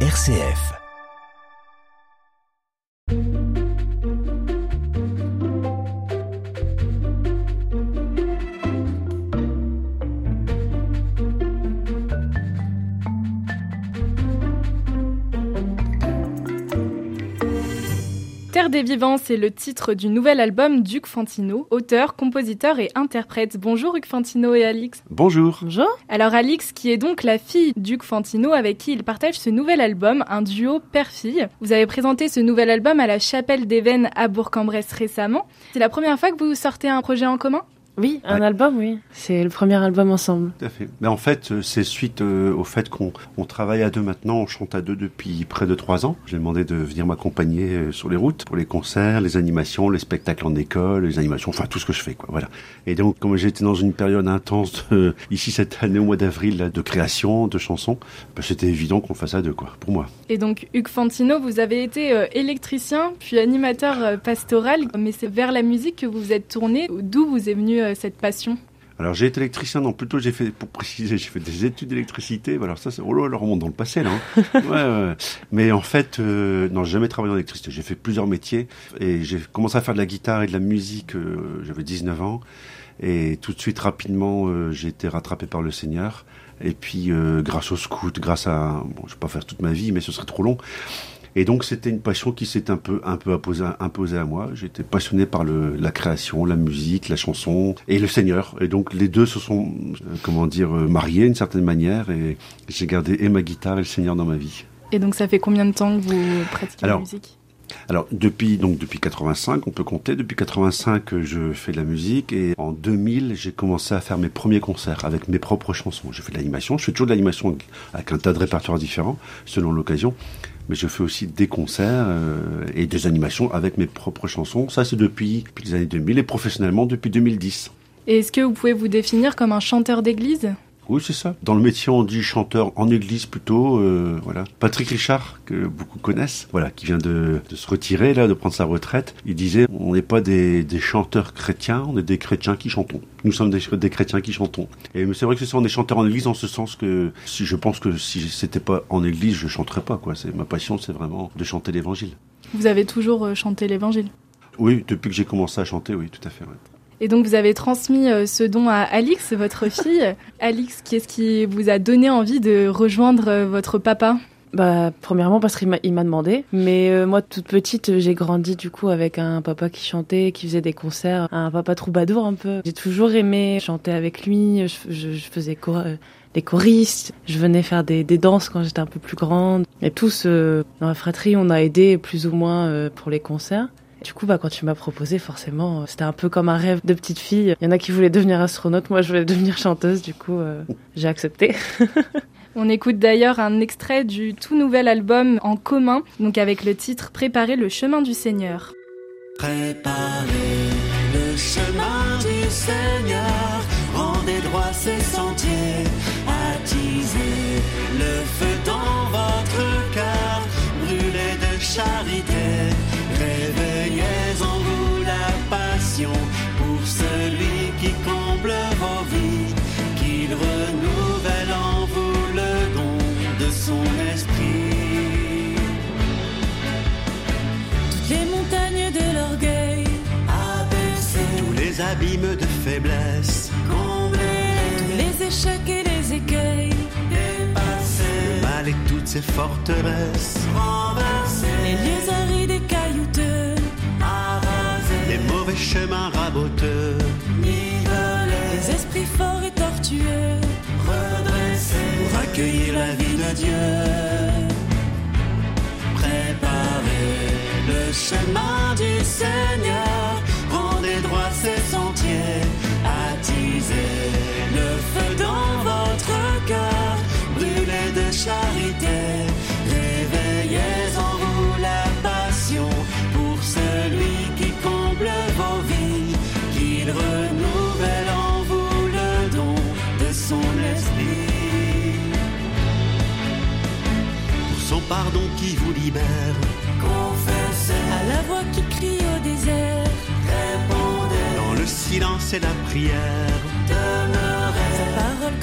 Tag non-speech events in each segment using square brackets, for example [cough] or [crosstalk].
RCF. Terre des Vivants, c'est le titre du nouvel album d'Hugues Fantino, auteur, compositeur et interprète. Bonjour Hugues Fantino et Alix. Bonjour. Bonjour. Alors Alix, qui est donc la fille d'Hugues Fantino, avec qui il partage ce nouvel album, un duo père-fille. Vous avez présenté ce nouvel album à la Chapelle des Vennes à Bourg-en-Bresse récemment. C'est la première fois que vous sortez un projet en commun? Oui, un album, oui. C'est le premier album ensemble. Tout à fait. Mais en fait, euh, c'est suite euh, au fait qu'on on travaille à deux maintenant, on chante à deux depuis près de trois ans. J'ai demandé de venir m'accompagner euh, sur les routes pour les concerts, les animations, les spectacles en école, les animations, enfin tout ce que je fais, quoi. Voilà. Et donc, comme j'étais dans une période intense de, [laughs] ici cette année au mois d'avril de création, de chansons, bah, c'était évident qu'on fasse à deux, quoi, pour moi. Et donc, Hugues Fantino, vous avez été électricien puis animateur pastoral, mais c'est vers la musique que vous vous êtes tourné. D'où vous est venu cette passion alors j'ai été électricien, non plutôt j'ai fait, pour préciser, j'ai fait des études d'électricité. Alors ça, c'est oh là, là, remonte dans le passé là. Hein. [laughs] ouais, ouais. Mais en fait, euh, non, j'ai jamais travaillé dans l'électricité. J'ai fait plusieurs métiers et j'ai commencé à faire de la guitare et de la musique. Euh, j'avais 19 ans et tout de suite rapidement, euh, j'ai été rattrapé par le Seigneur. Et puis euh, grâce au scout, grâce à, bon, je vais pas faire toute ma vie, mais ce serait trop long. Et donc c'était une passion qui s'est un peu un peu imposée, à moi. J'étais passionné par le, la création, la musique, la chanson et le Seigneur. Et donc les deux se sont euh, comment dire euh, mariés d'une certaine manière. Et j'ai gardé et ma guitare et le Seigneur dans ma vie. Et donc ça fait combien de temps que vous pratiquez la musique? alors depuis donc depuis 85, on peut compter depuis 85 je fais de la musique et en 2000 j'ai commencé à faire mes premiers concerts avec mes propres chansons. Je fais de l'animation, je fais toujours de l'animation avec un tas de répertoires différents selon l'occasion mais je fais aussi des concerts euh, et des animations avec mes propres chansons. Ça, c'est depuis, depuis les années 2000 et professionnellement depuis 2010. Et est-ce que vous pouvez vous définir comme un chanteur d'église? Oui, c'est ça. Dans le métier, on dit chanteur en église plutôt. Euh, voilà. Patrick Richard, que beaucoup connaissent, voilà, qui vient de, de, se retirer là, de prendre sa retraite. Il disait on n'est pas des, des, chanteurs chrétiens, on est des chrétiens qui chantons. Nous sommes des, des chrétiens qui chantons. Et c'est vrai que ce sont des chanteurs en église en ce sens que si je pense que si c'était pas en église, je chanterais pas. Quoi. Ma passion, c'est vraiment de chanter l'Évangile. Vous avez toujours euh, chanté l'Évangile? Oui, depuis que j'ai commencé à chanter, oui, tout à fait. Ouais. Et donc vous avez transmis euh, ce don à Alix, votre [laughs] fille. Alix, qu'est-ce qui vous a donné envie de rejoindre euh, votre papa? Bah, premièrement parce qu'il m'a demandé. Mais euh, moi, toute petite, j'ai grandi du coup avec un papa qui chantait, qui faisait des concerts, un papa troubadour un peu. J'ai toujours aimé chanter avec lui. Je, je, je faisais des choristes. Je venais faire des, des danses quand j'étais un peu plus grande. Et tous dans la fratrie, on a aidé plus ou moins pour les concerts. Du coup, bah, quand tu m'as proposé, forcément, euh, c'était un peu comme un rêve de petite fille. Il y en a qui voulaient devenir astronaute, moi je voulais devenir chanteuse, du coup, euh, [laughs] j'ai accepté. [laughs] On écoute d'ailleurs un extrait du tout nouvel album en commun, donc avec le titre Préparer le chemin du Seigneur. Préparer le chemin du Seigneur, rendez droit ses sentiers, attisez le feu dans votre cœur, brûlez de charité tous les échecs et les écueils, dépassez le mal et toutes ses forteresses, renversez les lieux arides et caillouteux, les mauvais chemins raboteux, nivelés, les esprits forts et tortueux, redressés. Pour accueillir la vie de Dieu. Préparez le chemin du Seigneur, rendez droit ses sentiers, le feu dans votre cœur, brûlez de charité, réveillez en vous la passion pour celui qui comble vos vies, qu'il renouvelle en vous le don de son esprit. Pour son pardon qui vous libère, et la prière. Demeurez sa parole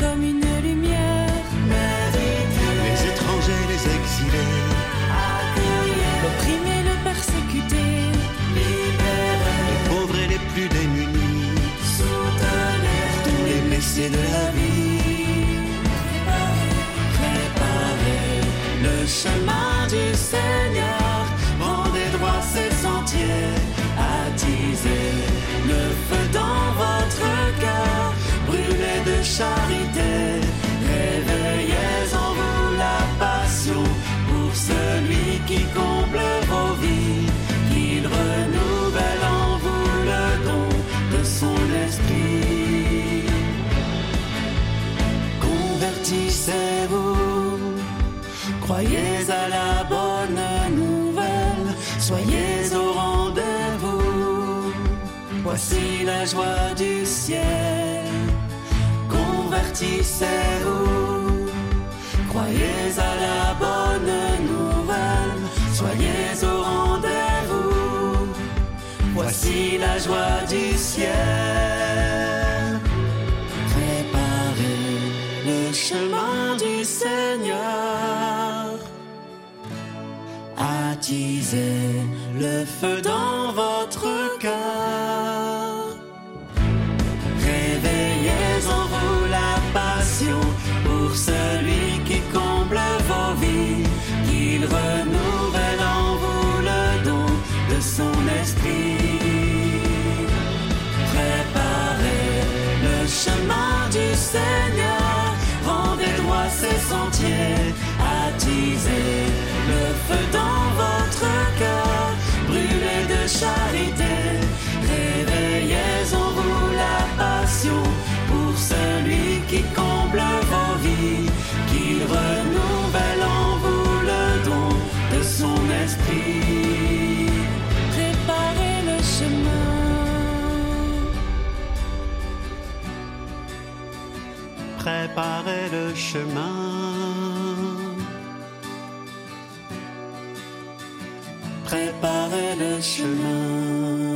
charité, réveillez en vous la passion pour celui qui comble vos vies, qu'il renouvelle en vous le don de son esprit. Convertissez-vous, croyez à la bonne nouvelle, soyez au rendez-vous. Voici la joie du ciel. Convertissez-vous, croyez à la bonne nouvelle, soyez au rendez-vous. Voici la joie du ciel. Préparez le chemin du Seigneur. Attisez le feu dans votre cœur. Charité, réveillez en vous la passion pour celui qui comble vos vies, qu'il renouvelle en vous le don de son esprit. Préparez le chemin. Préparez le chemin. Préparez le chemin.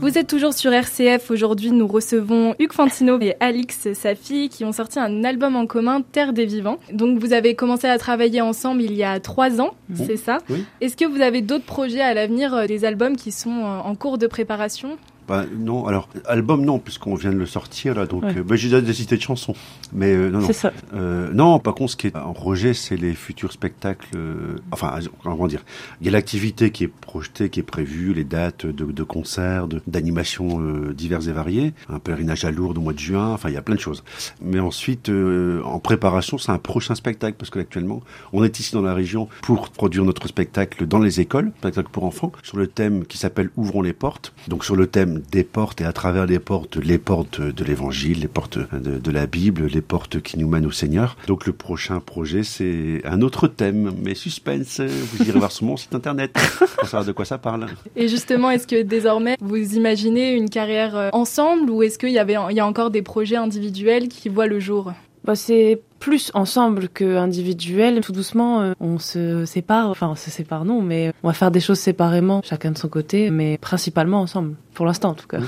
Vous êtes toujours sur RCF. Aujourd'hui, nous recevons Hugues Fantino et Alix, sa fille, qui ont sorti un album en commun, Terre des Vivants. Donc, vous avez commencé à travailler ensemble il y a trois ans, c'est ça Oui. Est-ce que vous avez d'autres projets à l'avenir, euh, des albums qui sont euh, en cours de préparation? Bah, non, alors, album, non, puisqu'on vient de le sortir, là, donc, Ouais. euh, bah, j'ai déjà des cités de chansons. Mais, euh, non, non. C'est ça. Euh, non, par contre, ce qui est en projet, c'est les futurs spectacles. euh, enfin, comment dire Il y a l'activité qui est projetée, qui est prévue, les dates de, de concerts, de- d'animations euh, diverses et variées, un pèlerinage à Lourdes au mois de juin. Enfin, il y a plein de choses. Mais ensuite, euh, en préparation, c'est un prochain spectacle parce que actuellement, on est ici dans la région pour produire notre spectacle dans les écoles, spectacle pour enfants, sur le thème qui s'appelle Ouvrons les portes. Donc sur le thème des portes et à travers les portes, les portes de l'Évangile, les portes de, la Bible, les portes qui nous mènent au Seigneur. Donc le prochain projet, c'est un autre thème, mais suspense. Vous irez voir sur mon site internet pour savoir de quoi ça parle. Et justement, est-ce que désormais, vous imaginez une carrière euh, ensemble ou est-ce qu'il y, y a encore des projets individuels qui voient le jour? Bah, c'est plus ensemble que individuel. Tout doucement, euh, on se sépare. Enfin, on se sépare non, mais on va faire des choses séparément, chacun de son côté, mais principalement ensemble. Pour l'instant, en tout cas.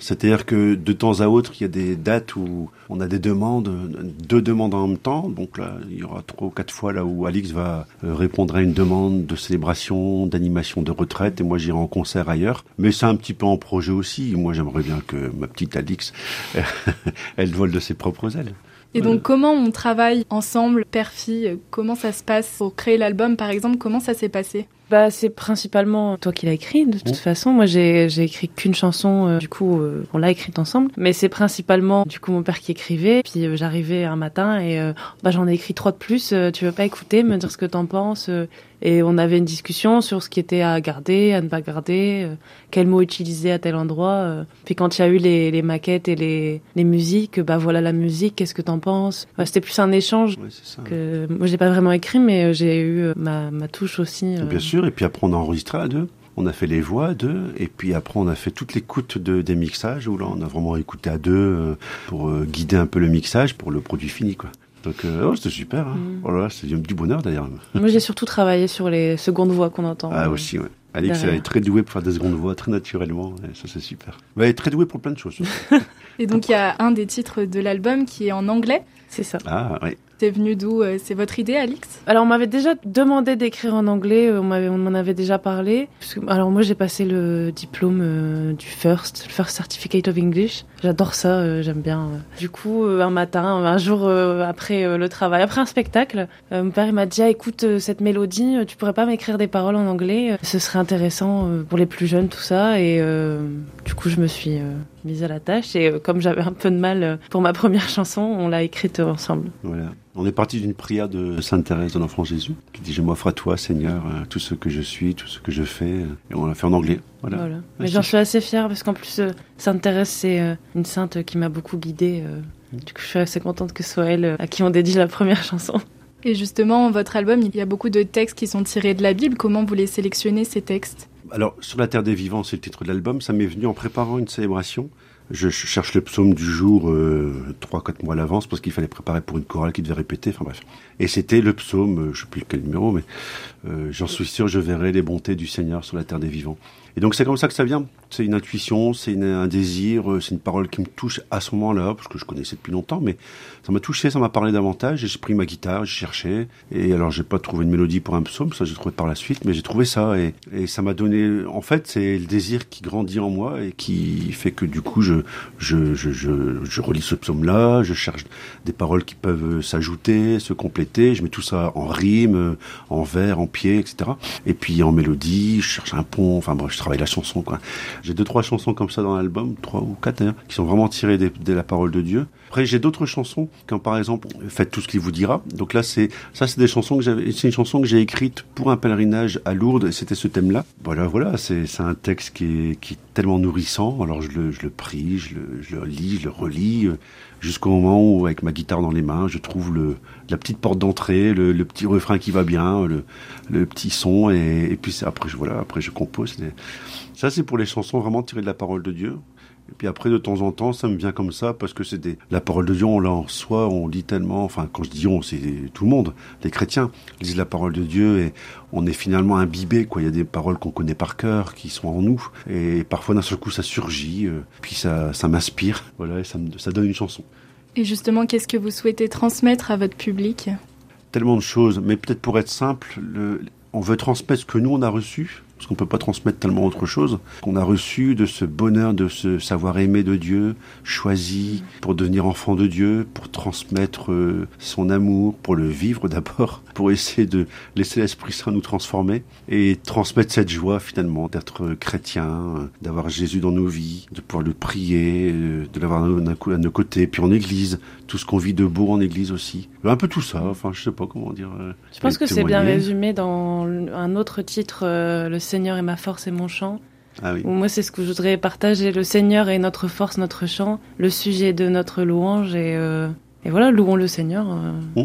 C'est-à-dire que de temps à autre, il y a des dates où on a des demandes, deux demandes en même temps. Donc là, il y aura trois ou quatre fois là où Alix va euh, répondre à une demande de célébration, d'animation de retraite, et moi j'irai en concert ailleurs. Mais c'est un petit peu en projet aussi. Moi, j'aimerais bien que ma petite Alix, [laughs] elle vole de ses propres ailes. Et donc, comment on travaille ensemble, père-fille Comment ça se passe pour créer l'album, par exemple? Comment ça s'est passé? Bah, c'est principalement toi qui l'as écrit, de toute Mmh. façon. Moi, j'ai, j'ai écrit qu'une chanson, euh, du coup, euh, on l'a écrite ensemble. Mais c'est principalement, du coup, mon père qui écrivait. Puis euh, j'arrivais un matin et, bah, j'en ai écrit trois de plus. tu veux pas écouter, me dire ce que t'en penses Et on avait une discussion sur ce qui était à garder, à ne pas garder, euh, quel mot utiliser à tel endroit. Puis quand il y a eu les, les maquettes et les, les musiques, bah voilà la musique, qu'est-ce que t'en penses Ouais, C'était plus un échange. Ouais, c'est ça. Que, moi, j'ai pas vraiment écrit, mais j'ai eu ma, ma touche aussi. Bien sûr, et puis après on a enregistré à deux. On a fait les voix à deux, et puis après on a fait toute l'écoute de, des mixages, où là on a vraiment écouté à deux euh, pour euh, guider un peu le mixage pour le produit fini. quoi. Donc euh, oh, c'était super, hein. Mm. oh là là, c'est du bonheur d'ailleurs. Moi, j'ai surtout travaillé sur les secondes voix qu'on entend. Ah euh, aussi, ouais. Alix, elle est très douée pour faire des secondes voix, très naturellement, et ça c'est super. Mais elle est très douée pour plein de choses. [laughs] Et donc, il y a un des titres de l'album qui est en anglais. C'est ça. Ah, oui. C'est venu d'où euh, C'est votre idée, Alix? Alors, on m'avait déjà demandé d'écrire en anglais, euh, on m'avait- on m'en avait déjà parlé. Parce que- alors, moi, j'ai passé le diplôme euh, du FIRST, le First Certificate of English. J'adore ça, euh, j'aime bien. euh. Du coup, euh, un matin, un jour euh, après euh, le travail, après un spectacle, euh, mon père il m'a dit ah, écoute, euh, cette mélodie, tu pourrais pas m'écrire des paroles en anglais Ce serait intéressant euh, pour les plus jeunes, tout ça. Et euh, du coup, je me suis euh, mise à la tâche. Et euh, comme j'avais un peu de mal euh, pour ma [laughs] première chanson, on l'a écrite ensemble. Voilà. On est parti d'une prière de Sainte Thérèse de l'Enfant Jésus qui dit Je m'offre à toi, Seigneur, euh, tout ce que je suis, tout ce que je fais. euh, Et on l'a fait en anglais. Voilà. Voilà. Mais j'en suis assez fière parce qu'en plus, euh, Sainte Thérèse, c'est euh, une sainte qui m'a beaucoup guidée. euh. Du coup, je suis assez contente que ce soit elle euh, à qui on dédie la première chanson. [laughs] Et justement, votre album, il y a beaucoup de textes qui sont tirés de la Bible. Comment vous les sélectionnez, ces textes? Alors, sur la terre des vivants, c'est le titre de l'album. Ça m'est venu en préparant une célébration. Je cherche le psaume du jour euh, trois, quatre mois à l'avance parce qu'il fallait préparer pour une chorale qui devait répéter. Enfin bref. Et c'était le psaume, euh, je sais plus quel numéro, mais euh, j'en suis sûr, je verrai les bontés du Seigneur sur la terre des vivants. Et donc c'est comme ça que ça vient. C'est une intuition, c'est un désir, euh, c'est une parole qui me touche à ce moment-là, parce que je connaissais depuis longtemps, mais ça m'a touché, ça m'a parlé davantage. Et j'ai pris ma guitare, j'ai cherché. Et alors j'ai pas trouvé une mélodie pour un psaume, ça j'ai trouvé par la suite, mais j'ai trouvé ça et, et ça m'a donné. En fait, c'est le désir qui grandit en moi et qui fait que du coup je je je je, je relis ce psaume-là, je cherche des paroles qui peuvent s'ajouter, se compléter. Je mets tout ça en rime, en vers, en pied, etc. Et puis en mélodie, je cherche un pont. Enfin bref, je travaille la chanson quoi. J'ai deux trois chansons comme ça dans l'album, trois ou quatre d'ailleurs, qui sont vraiment tirées de la parole de Dieu. Après, j'ai d'autres chansons, comme par exemple Faites tout ce qu'il vous dira. Donc là, c'est ça, c'est des chansons que j'avais. C'est une chanson que j'ai écrite pour un pèlerinage à Lourdes. Et c'était ce thème-là. Voilà, voilà. C'est c'est un texte qui est, qui est tellement nourrissant. Alors je le, je le prie, je le, je le lis, je le relis, euh, jusqu'au moment où, avec ma guitare dans les mains, je trouve le la petite porte d'entrée, le, le petit refrain qui va bien, le, le petit son. Et, et puis après, je voilà, après je compose. C'est- Ça, c'est pour les chansons vraiment tirées de la parole de Dieu. Et puis après, de temps en temps, ça me vient comme ça parce que c'est des... la parole de Dieu, on l'a en soi, on lit tellement. Enfin, quand je dis on, c'est tout le monde. Les chrétiens lisent la parole de Dieu et on est finalement imbibé. Quoi, il y a des paroles qu'on connaît par cœur, qui sont en nous. Et parfois, d'un seul coup, ça surgit. euh, puis ça, ça m'inspire. Voilà, et ça, me, ça donne une chanson. Et justement, qu'est-ce que vous souhaitez transmettre à votre public? Tellement de choses, mais peut-être pour être simple, le... on veut transmettre ce que nous on a reçu. Parce qu'on peut pas transmettre tellement autre chose qu'on a reçu de ce bonheur, de ce savoir aimer de Dieu, choisi pour devenir enfant de Dieu, pour transmettre euh, son amour, pour le vivre [laughs] d'abord, pour essayer de laisser l'Esprit Saint nous transformer et transmettre cette joie finalement d'être chrétien, euh, d'avoir Jésus dans nos vies, de pouvoir le prier, euh, de l'avoir à nos- côtés, puis en Église, tout ce qu'on vit de beau en Église aussi, un peu tout ça. Enfin, je sais pas comment dire. Je pense que c'est bien résumé dans un autre titre, Le Seigneur est ma force et mon chant. Ah oui. Moi, c'est ce que je voudrais partager. Le Seigneur est notre force, notre chant, le sujet de notre louange. Et, euh, et voilà, louons le Seigneur. euh.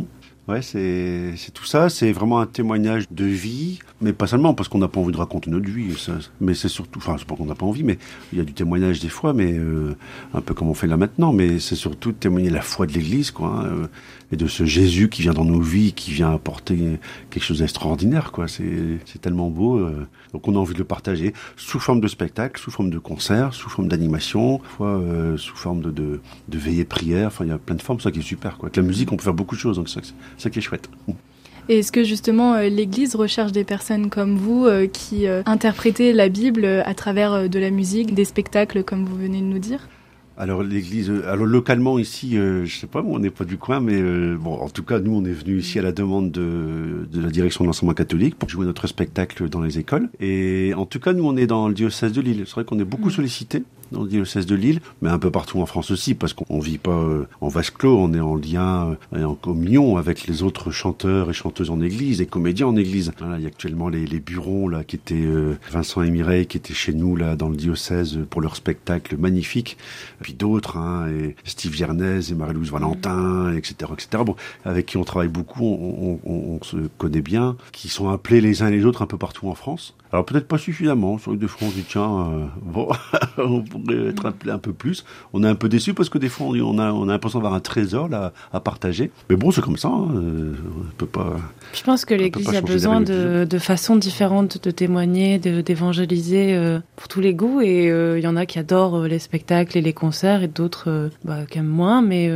Ouais, c'est c'est tout ça. C'est vraiment un témoignage de vie, mais pas seulement parce qu'on n'a pas envie de raconter notre vie. mais c'est surtout, enfin, c'est pas qu'on n'a pas envie, mais il y a du témoignage des fois, mais euh, un peu comme on fait là maintenant. Mais c'est surtout de témoigner la foi de l'Église, quoi, hein, euh, et de ce Jésus qui vient dans nos vies, qui vient apporter quelque chose d'extraordinaire, quoi. C'est c'est tellement beau. euh, donc on a envie de le partager sous forme de spectacle, sous forme de concert, sous forme d'animation, fois euh, sous forme de, de de veillée prière. Enfin, il y a plein de formes, ça qui est super, quoi. Avec la musique, on peut faire beaucoup de choses, donc ça, c'est ça qui est chouette. Et est-ce que justement euh, l'Église recherche des personnes comme vous euh, qui euh, interprétez la Bible à travers de la musique, des spectacles comme vous venez de nous dire? Alors l'église, alors localement ici, euh, je sais pas, on n'est pas du coin, mais euh, bon, en tout cas, nous, on est venu ici à la demande de, de la direction de l'enseignement catholique pour jouer notre spectacle dans les écoles. Et en tout cas, nous, on est dans le diocèse de Lille. C'est vrai qu'on est beaucoup sollicité dans le diocèse de Lille, mais un peu partout en France aussi, parce qu'on vit pas euh, en vase clos, on est en lien euh, et en communion avec les autres chanteurs et chanteuses en église et comédiens en église. Voilà, il y a actuellement les, les Burons là qui étaient euh, Vincent et Mireille qui étaient chez nous là dans le diocèse pour leur spectacle magnifique, puis d'autres, hein, et Steve Yernez et Marie-Louise Valentin, etc., etc. Bon, avec qui on travaille beaucoup, on, on- on- on se connaît bien, qui sont appelés les uns les autres un peu partout en France. Alors peut-être pas suffisamment. Sur des fois on dit tiens, euh, bon, [laughs] on pourrait être appelé un peu plus. On est un peu déçu parce que des fois on, a on a l'impression d'avoir un trésor là à partager. Mais bon, c'est comme ça. hein, euh, on peut pas. Je pense que l'Église a besoin de, de façons différentes de témoigner, de- d'évangéliser euh, pour tous les goûts. Et euh, il y en a qui adorent les spectacles et les concerts et d'autres bah, qui aiment moins. Mais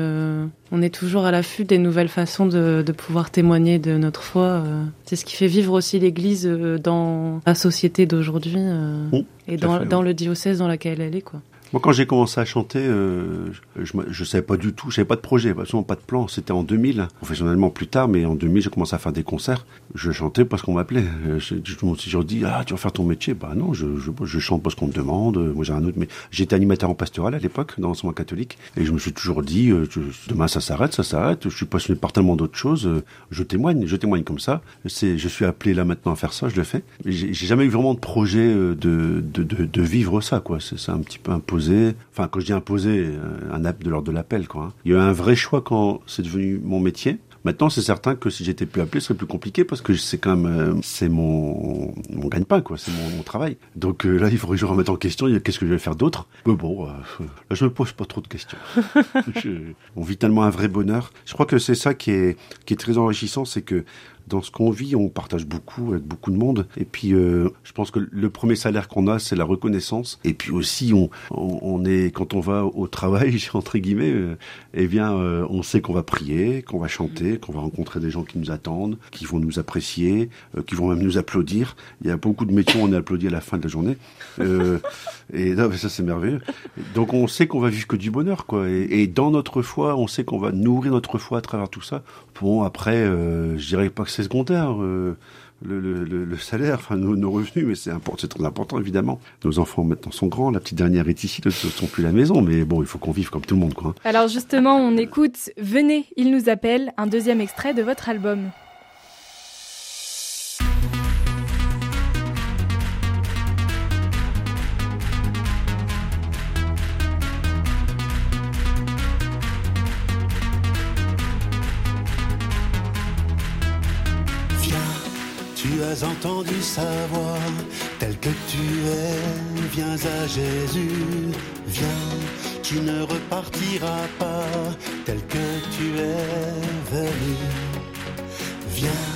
On est toujours à l'affût des nouvelles façons de, de, pouvoir témoigner de notre foi. C'est ce qui fait vivre aussi l'Église dans la société d'aujourd'hui mmh, et dans, dans le diocèse dans lequel elle est. quoi. Moi, quand j'ai commencé à chanter, euh, je, je savais pas du tout, je savais pas de projet, absolument pas de plan. C'était en 2000, professionnellement plus tard, mais en 2000, j'ai commencé à faire des concerts. Je chantais parce qu'on m'appelait. Euh, je, je, je, dis, ah, tu vas faire ton métier Bah non, je, je, je chante parce qu'on me demande. Moi, j'ai un autre, mais j'étais animateur en pastoral à l'époque, dans l'enseignement catholique, et je me suis toujours dit, euh, demain ça s'arrête, ça s'arrête. Je suis passionné par tellement d'autres choses. Euh, je témoigne, je témoigne comme ça. Je suis appelé là maintenant à faire ça, je le fais. J'ai jamais eu vraiment de projet de, de, de, de vivre ça, quoi. C'est un petit peu imposé Enfin, quand je dis imposé, euh, un de l'ordre de l'appel, quoi. Hein. Il y a eu un vrai choix quand c'est devenu mon métier. Maintenant, c'est certain que si j'étais plus appelé, ce serait plus compliqué parce que c'est quand même, euh, c'est mon, mon gagne-pain, quoi. C'est mon, travail. Donc euh, là, il faudrait que je remette en question. Qu'est-ce que je vais faire d'autre? Mais bon, là, je me pose pas trop de questions. [laughs] on vit tellement un vrai bonheur. Je crois que c'est ça qui est, qui est très enrichissant, c'est que dans ce qu'on vit, on partage beaucoup avec beaucoup de monde. Et puis, euh, je pense que le premier salaire qu'on a, c'est la reconnaissance. Et puis aussi, on, on, est quand on va au travail, [laughs] entre guillemets, euh, eh bien, euh, on sait qu'on va prier, qu'on va chanter, qu'on va rencontrer des gens qui nous attendent, qui vont nous apprécier, euh, qui vont même nous applaudir. Il y a beaucoup de métiers où on est applaudi à la fin de la journée. Euh, et là, ça, c'est merveilleux. Donc, on sait qu'on va vivre que du bonheur, quoi. Et, dans notre foi, on sait qu'on va nourrir notre foi à travers tout ça. Bon, après, je dirais pas que c'est secondaire. Euh, le, salaire, enfin nos, revenus, mais c'est très important évidemment. Nos enfants maintenant sont grands, la petite dernière est ici, ne sont plus la maison, mais bon, il faut qu'on vive comme tout le monde, quoi. Alors justement, on écoute Venez, il nous appelle, un deuxième extrait de votre album. Entendu sa voix, tel que tu es, viens à Jésus, viens, tu ne repartiras pas, tel que tu es venu. Viens,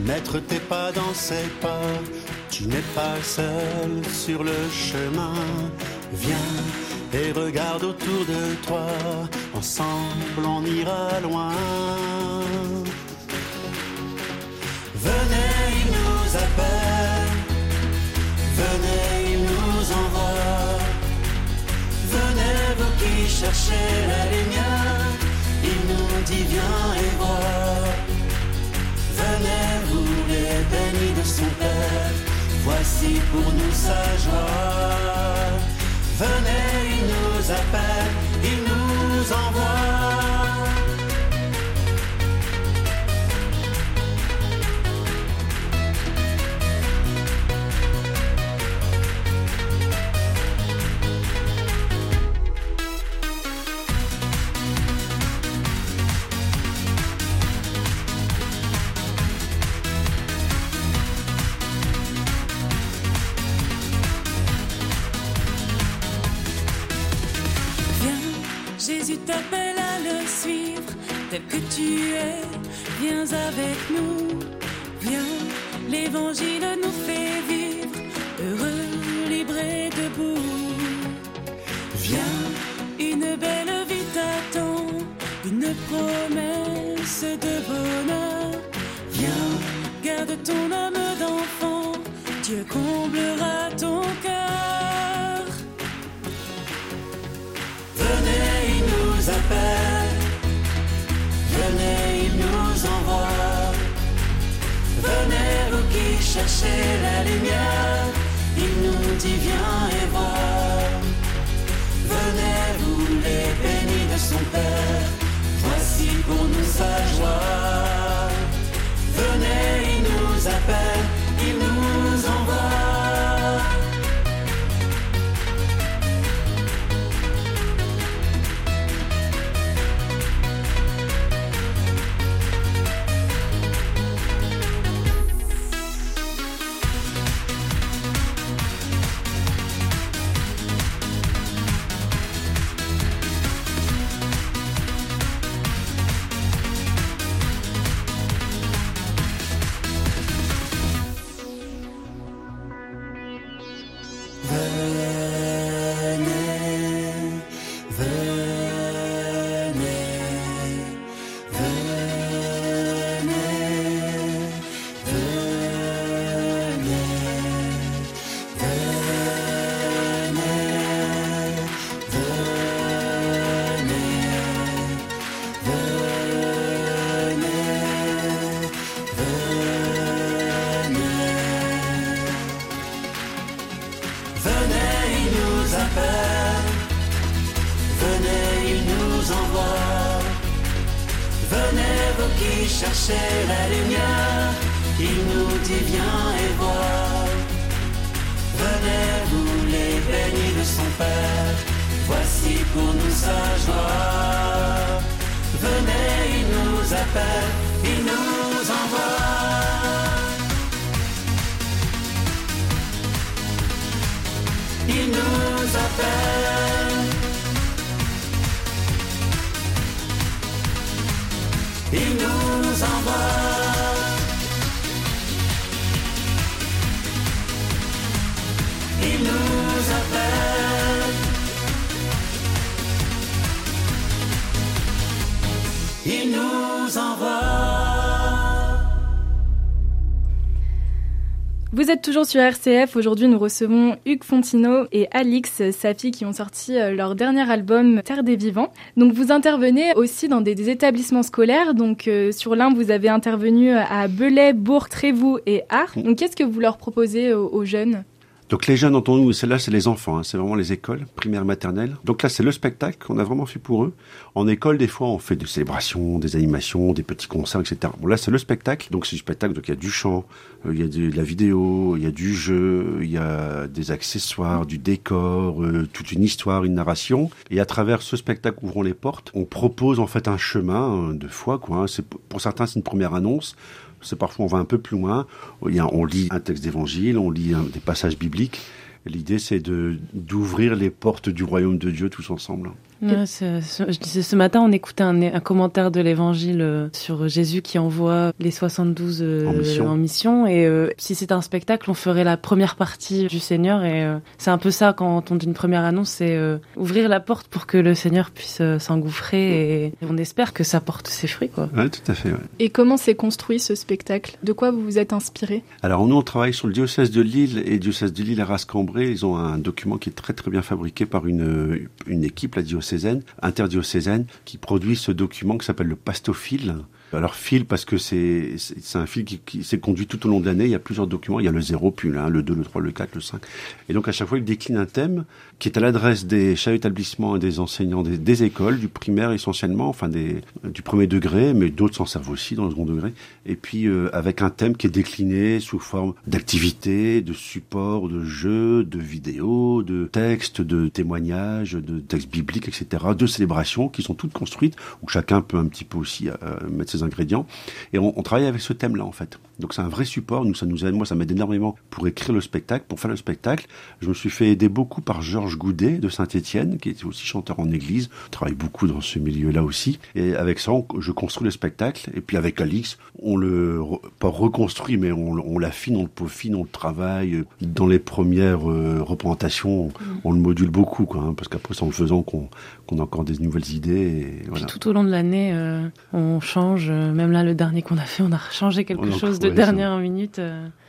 mettre tes pas dans ses pas, tu n'es pas seul sur le chemin, viens. Et regarde autour de toi, ensemble on ira loin. Appelle. Venez, il nous envoie. Venez, vous qui cherchez la lumière. Il nous dit viens et vois. Venez, vous les bénis de son Père. Voici pour nous sa joie. Venez, il nous appelle, Jésus t'appelle à le suivre, tel que tu es, viens avec nous, viens, l'évangile nous fait vivre, heureux, libre et debout. Viens, une belle vie t'attend, une promesse de bonheur. Viens, garde ton âme d'enfant, Dieu comblera ton cœur. Nous appelle. Venez, il nous envoie. Venez, vous qui cherchez la lumière. Il nous dit viens et vois. Venez, vous les bénis de son Père. Voici pour nous sa joie. Il nous envoie. Vous êtes toujours sur RCF. Aujourd'hui, nous recevons Hugues Fontino et Alix, sa fille, qui ont sorti euh, leur dernier album Terre des Vivants. Donc, vous intervenez aussi dans des, des établissements scolaires. Donc, euh, sur l'un, vous avez intervenu à Belay, Bourg, Trévoux et Art. Donc, qu'est-ce que vous leur proposez aux, aux jeunes? Donc les jeunes, entendons-nous, celle-là, c'est les enfants, hein, c'est vraiment les écoles, primaires, maternelles. Donc là, c'est le spectacle qu'on a vraiment fait pour eux. En école, des fois, on fait des célébrations, des animations, des petits concerts, etc. Bon, là, c'est le spectacle. Donc c'est du spectacle, donc il y a du chant, il y a de, la vidéo, il y a du jeu, il y a des accessoires, du décor, euh, toute une histoire, une narration. Et à travers ce spectacle Ouvrons les portes, on propose en fait un chemin euh, de foi, quoi. hein. C'est, pour certains, c'est une première annonce. C'est parfois on va un peu plus loin. Il y a- on lit un texte d'évangile, on lit des passages bibliques. L'idée, c'est d'ouvrir les portes du royaume de Dieu tous ensemble. Ouais, ce matin, on écoutait un, un commentaire de l'Évangile euh, sur Jésus qui envoie les 72 euh, En mission. en mission. Et euh, si c'était un spectacle, on ferait la première partie du Seigneur. Et euh, c'est un peu ça quand on dit une première annonce, c'est euh, ouvrir la porte pour que le Seigneur puisse euh, s'engouffrer. Et on espère que ça porte ses fruits, quoi. Ouais, tout à fait. ouais. Et comment s'est construit ce spectacle? De quoi vous vous êtes inspiré? Alors nous, on travaille sur le diocèse de Lille et le diocèse de Lille à Rascambray. Ils ont un document qui est très très bien fabriqué par une, une équipe, la diocésaine, interdiocésaine, qui produit ce document qui s'appelle le pastophile. Alors fil parce que c'est c'est un fil qui, qui s'est conduit tout au long de l'année. Il y a plusieurs documents. Il y a le 0, puis le 1, le 2, le 3, le 4, le 5. Et donc à chaque fois, il décline un thème qui est à l'adresse des chefs d'établissement et des enseignants des, écoles, du primaire essentiellement, enfin des, du premier degré, mais d'autres s'en servent aussi dans le second degré. Et puis euh, avec un thème qui est décliné sous forme d'activités, de supports, de jeux, de vidéos, de textes, de témoignages, de textes bibliques, etc., de célébrations qui sont toutes construites où chacun peut un petit peu aussi euh, mettre ses ingrédients. Et on, on travaille avec ce thème-là en fait. Donc c'est un vrai support. Nous, ça nous aide. Moi, ça m'aide énormément pour écrire le spectacle, pour faire le spectacle. Je me suis fait aider beaucoup par Georges Goudet de Saint-Étienne, qui était aussi chanteur en église. Travaille beaucoup dans ce milieu-là aussi. Et avec ça, on- je construis le spectacle. Et puis avec Alix, on le re- pas reconstruit, mais on, on l'affine, on le peaufine, on le travaille. Dans les premières euh, représentations, on, on le module beaucoup, quoi, hein, parce qu'après, c'est en le faisant qu'on a encore des nouvelles idées. Et voilà. Puis tout au long de l'année, euh, on change. euh, Même là, le dernier qu'on a fait, on a changé quelque chose de dernière minute.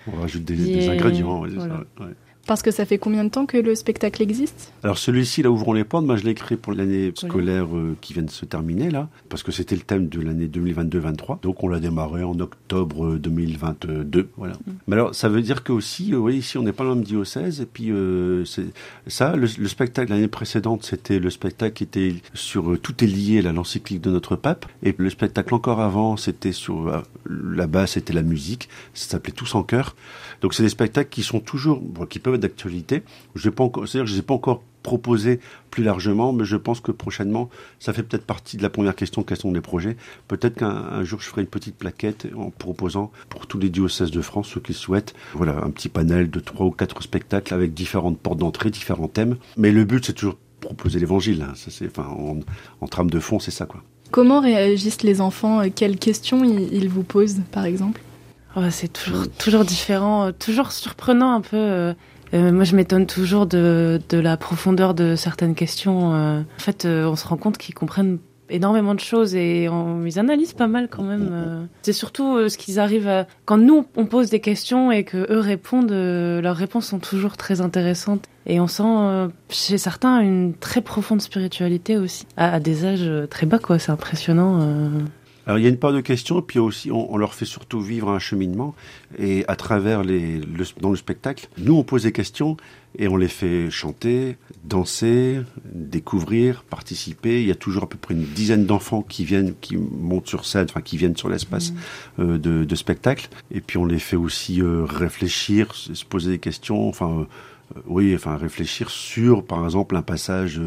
On rajoute des, Et des ingrédients. ouais, c'est voilà. ça, ouais. Parce que ça fait combien de temps que le spectacle existe? Alors celui-ci, là, Ouvrons les portes, moi je l'ai créé pour l'année scolaire euh, qui vient de se terminer, là, parce que c'était le thème de l'année 2022-23. Donc on l'a démarré en octobre euh, 2022, voilà. Mais alors, ça veut dire que aussi, euh, oui, ici on n'est pas dans le même diocèse, et puis euh, ça, le, le spectacle l'année précédente, c'était le spectacle qui était sur euh, Tout est lié, là, l'encyclique de notre pape, et le spectacle encore avant, c'était sur, euh, là-bas, c'était la musique, ça s'appelait Tous en chœur. Donc c'est des spectacles qui sont toujours, bon, qui peuvent d'actualité. Je n'ai pas encore, c'est-à-dire que je les ai pas encore proposés plus largement, mais je pense que prochainement, ça fait peut-être partie de la première question, quels sont les projets. Peut-être qu'un un jour, je ferai une petite plaquette en proposant pour tous les diocèses de France, ceux qui le souhaitent, voilà, un petit panel de trois ou quatre spectacles avec différentes portes d'entrée, différents thèmes. Mais le but, c'est toujours proposer l'évangile. hein. Ça, c'est, enfin, en, en trame de fond, c'est ça, quoi. Comment réagissent les enfants? Euh, Quelles questions ils, ils vous posent, par exemple? Ouais, c'est toujours, toujours différent, euh, toujours surprenant un peu. Euh. Moi, je m'étonne toujours de, de la profondeur de certaines questions. euh. En fait, euh, on se rend compte qu'ils comprennent énormément de choses et on- ils analysent pas mal quand même. C'est surtout ce qu'ils arrivent à... Quand nous, on pose des questions et que eux répondent, leurs réponses sont toujours très intéressantes. Et on sent chez certains une très profonde spiritualité aussi, à, à des âges très bas, quoi. C'est impressionnant. Alors il y a une part de questions, puis aussi on, leur fait surtout vivre un cheminement, et à travers les, le, dans le spectacle, nous on pose des questions et on les fait chanter, danser, découvrir, participer. Il y a toujours à peu près une dizaine d'enfants qui viennent, qui montent sur scène, enfin qui viennent sur l'espace mmh. euh, de, de, spectacle, et puis on les fait aussi euh, réfléchir, se poser des questions, enfin euh, oui, enfin réfléchir sur par exemple un passage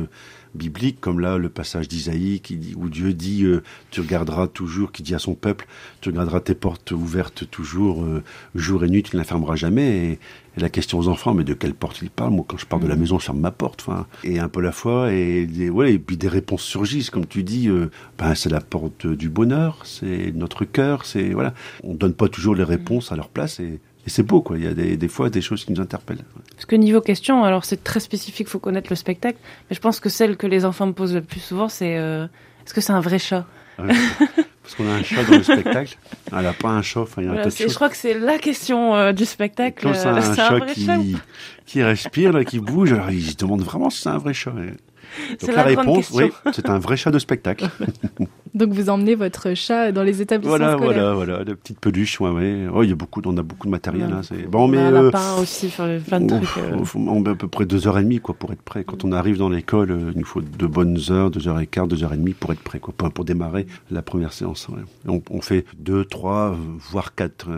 biblique, comme là le passage d'Isaïe qui dit, où Dieu dit euh, tu regarderas toujours, qui dit à son peuple, tu regarderas tes portes ouvertes toujours, euh, jour et nuit, tu ne la fermeras jamais. Et, la question aux enfants, mais de quelle porte il parle? Moi, quand je pars de la mm. maison, je ferme ma porte. Enfin, et un peu la foi, et, des, ouais, et puis des réponses surgissent, comme tu dis. Euh, ben, c'est la porte du bonheur, c'est notre cœur, c'est voilà. On donne pas toujours les réponses à leur place, et et c'est beau, quoi. Il y a des, des, fois des choses qui nous interpellent. Parce que niveau question, alors c'est très spécifique, faut connaître le spectacle. Mais je pense que celle que les enfants me posent le plus souvent, c'est euh, est-ce que c'est un vrai chat? Parce qu'on a un chat dans le spectacle. Elle n'a pas un chat. Enfin, il y a voilà, Je crois que c'est la question euh, du spectacle. Quand c'est un, chat, qui, qui respire, là, qui bouge, alors ils se demandent vraiment si c'est un vrai chat. Donc la, la réponse, oui, c'est un vrai chat de spectacle. [laughs] Donc vous emmenez votre chat dans les établissements voilà, scolaires. Voilà, voilà, de petites peluches, ouais, ouais. Oh, il y a beaucoup, on a beaucoup de matériel. Hein, c'est bon, mais un euh, lapin aussi, plein de trucs. Euh. On met à peu près deux heures et demie, quoi, pour être prêt. Quand on arrive dans l'école, euh, il nous faut deux bonnes heures, deux heures et quart, deux heures et demie pour être prêt, quoi, pour, pour démarrer la première séance. Ouais. On, on, fait deux, trois, voire quatre.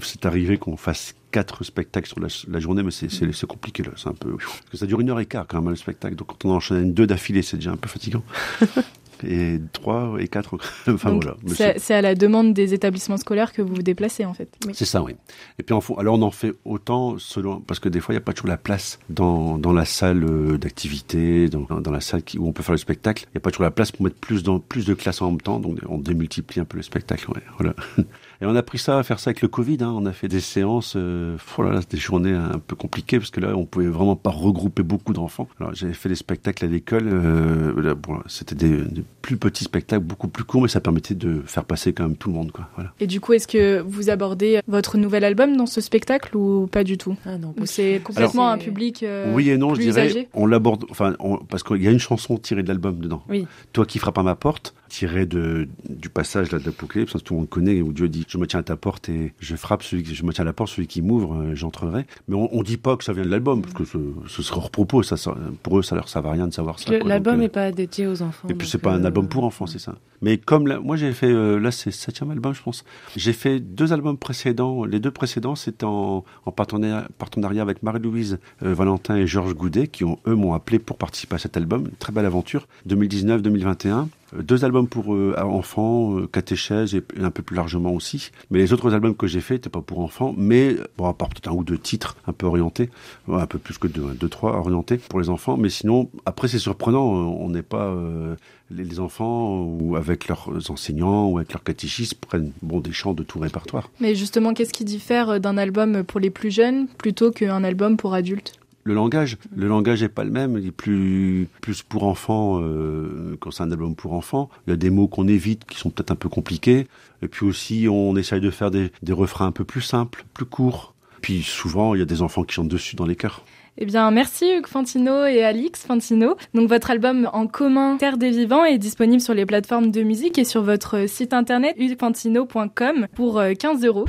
c'est arrivé qu'on fasse quatre spectacles sur la, la journée, mais c'est compliqué là, c'est un peu parce que ça dure une heure et quart quand même le spectacle. Donc quand on enchaîne deux d'affilée, c'est déjà un peu fatigant. [laughs] et 3 et 4. [laughs] enfin voilà. C'est à la demande des établissements scolaires que vous vous déplacez en fait. C'est ça, oui. Et puis alors on en fait autant selon parce que des fois il n'y a pas toujours la place dans, dans la salle euh, d'activité, dans, dans, la salle qui, où on peut faire le spectacle. Il n'y a pas toujours la place pour mettre plus dans plus de classes en même temps, donc on démultiplie un peu le spectacle. Ouais, voilà. [laughs] Et on a pris ça à faire ça avec le Covid. Hein. On a fait des séances, euh, oh là là, des journées un peu compliquées parce que là, on pouvait vraiment pas regrouper beaucoup d'enfants. Alors j'avais fait des spectacles à l'école. Euh, bon, c'était des, des, plus petits spectacles, beaucoup plus courts, mais ça permettait de faire passer quand même tout le monde, quoi. Voilà. Et du coup, est-ce que vous abordez votre nouvel album dans ce spectacle ou pas du tout? Ah non, Ou c'est complètement un public euh, Oui et non, plus je dirais. On l'aborde, enfin, on, parce qu'il y a une chanson tirée de l'album dedans. Oui. Toi qui frappes à ma porte tiré de, du passage là, de l'Apocalypse, tout le monde connaît, où Dieu dit Je me tiens à ta porte et je frappe celui qui, je me tiens à la porte, celui qui m'ouvre, euh, j'entrerai. Mais on, on dit pas que ça vient de l'album, parce que ce, ce serait hors propos, ça, ça, pour eux, ça leur sert à rien de savoir ça. L'album n'est euh, pas dédié aux enfants. Et puis c'est pas un album pour enfants, c'est ça. Mais comme là, moi j'ai fait, euh, là c'est septième album, je pense. J'ai fait deux albums précédents. Les deux précédents, c'était en, en partenariat, avec Marie-Louise Valentin et Georges Goudet, qui eux m'ont appelé pour participer à cet album. Très belle aventure, 2019-2021. Euh, deux albums pour euh, enfants, euh, catéchèse et un peu plus largement aussi. Mais les autres albums que j'ai faits n'étaient pas pour enfants, mais bon, à part peut-être un ou deux titres un peu orientés, un peu plus que deux, deux trois orientés pour les enfants. Mais sinon, après c'est surprenant, on n'est pas les enfants ou avec leurs enseignants ou avec leurs catéchistes prennent bon des chants de tout répertoire. Mais justement, qu'est-ce qui diffère d'un album pour les plus jeunes plutôt qu'un album pour adultes? Le langage, le langage est pas le même. Il est plus plus pour enfants euh, quand c'est un album pour enfants. Il y a des mots qu'on évite qui sont peut-être un peu compliqués. Et puis aussi, on essaye de faire des, des refrains un peu plus simples, plus courts. Puis souvent, il y a des enfants qui chantent dessus dans les chœurs. Eh bien, merci Hugues Fantino et Alix Fantino. Donc, votre album en commun Terre des Vivants est disponible sur les plateformes de musique et sur votre site internet huguesfantino.com pour 15 euh, euros.